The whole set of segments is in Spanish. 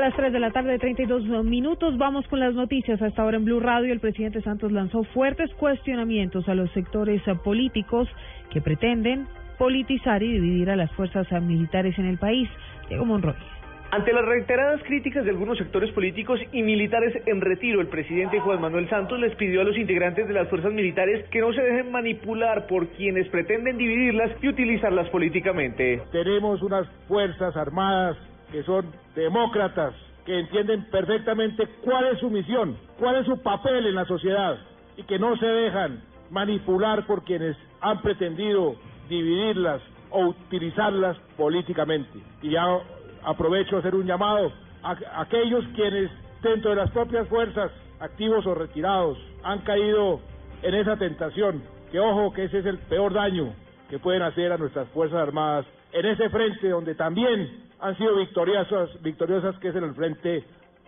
A las 3 de la tarde, 32 minutos, vamos con las noticias. Hasta ahora en Blue Radio, el presidente Santos lanzó fuertes cuestionamientos a los sectores políticos que pretenden politizar y dividir a las fuerzas militares en el país. Diego Monroy. Ante las reiteradas críticas de algunos sectores políticos y militares en retiro, el presidente Juan Manuel Santos les pidió a los integrantes de las fuerzas militares que no se dejen manipular por quienes pretenden dividirlas y utilizarlas políticamente. Tenemos unas fuerzas armadas que son demócratas, que entienden perfectamente cuál es su misión, cuál es su papel en la sociedad y que no se dejan manipular por quienes han pretendido dividirlas o utilizarlas políticamente. Y ya aprovecho hacer un llamado a, aquellos quienes dentro de las propias fuerzas, activos o retirados, han caído en esa tentación, que ojo que ese es el peor daño que pueden hacer a nuestras Fuerzas Armadas en ese frente donde también han sido victoriosas, victoriosas que es en el frente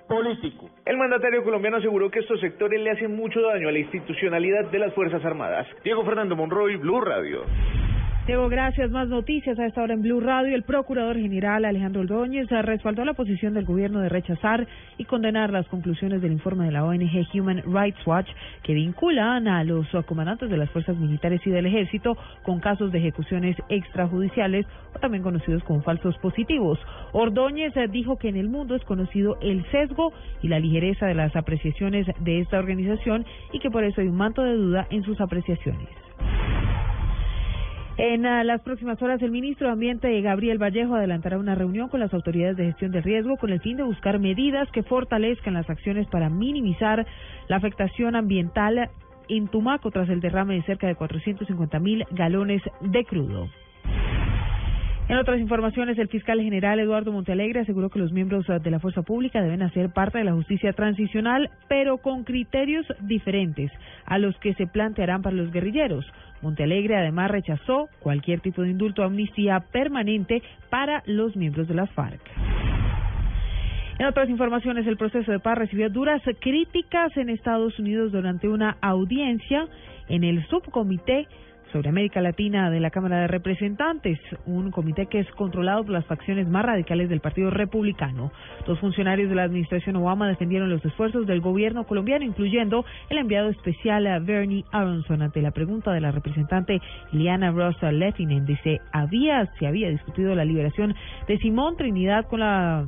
político. El mandatario colombiano aseguró que estos sectores le hacen mucho daño a la institucionalidad de las Fuerzas Armadas. Diego Fernando Monroy, Blue Radio. Diego, gracias. Más noticias a esta hora en Blue Radio. El procurador general Alejandro Ordóñez respaldó la posición del gobierno de rechazar y condenar las conclusiones del informe de la ONG Human Rights Watch que vinculan a los comandantes de las fuerzas militares y del ejército con casos de ejecuciones extrajudiciales o también conocidos como falsos positivos. Ordóñez dijo que en el mundo es conocido el sesgo y la ligereza de las apreciaciones de esta organización y que por eso hay un manto de duda en sus apreciaciones. En ah, las próximas horas, el ministro de Ambiente, Gabriel Vallejo, adelantará una reunión con las autoridades de gestión de riesgo con el fin de buscar medidas que fortalezcan las acciones para minimizar la afectación ambiental en Tumaco tras el derrame de cerca de 450 mil galones de crudo. En otras informaciones, el fiscal general Eduardo Montealegre aseguró que los miembros de la fuerza pública deben hacer parte de la justicia transicional, pero con criterios diferentes a los que se plantearán para los guerrilleros. Montealegre además rechazó cualquier tipo de indulto o amnistía permanente para los miembros de las FARC. En otras informaciones, el proceso de paz recibió duras críticas en Estados Unidos durante una audiencia en el subcomité sobre América Latina de la Cámara de Representantes, un comité que es controlado por las facciones más radicales del Partido Republicano. Dos funcionarios de la administración Obama defendieron los esfuerzos del gobierno colombiano, incluyendo el enviado especial a Bernie Aronson ante la pregunta de la representante Liana Rosa Leffinen dice había se había discutido la liberación de Simón Trinidad con la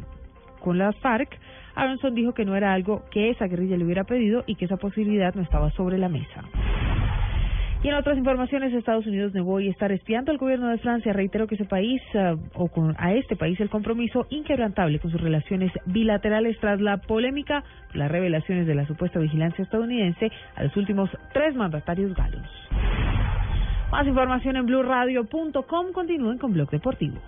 con las FARC. Aronson dijo que no era algo que esa guerrilla le hubiera pedido y que esa posibilidad no estaba sobre la mesa. Y en otras informaciones, Estados Unidos negó y estar espiando al gobierno de Francia. Reitero que ese país, eh, o con, a este país, el compromiso inquebrantable con sus relaciones bilaterales tras la polémica, las revelaciones de la supuesta vigilancia estadounidense a los últimos tres mandatarios galos. Más información en blueradio.com. Continúen con Blog Deportivo.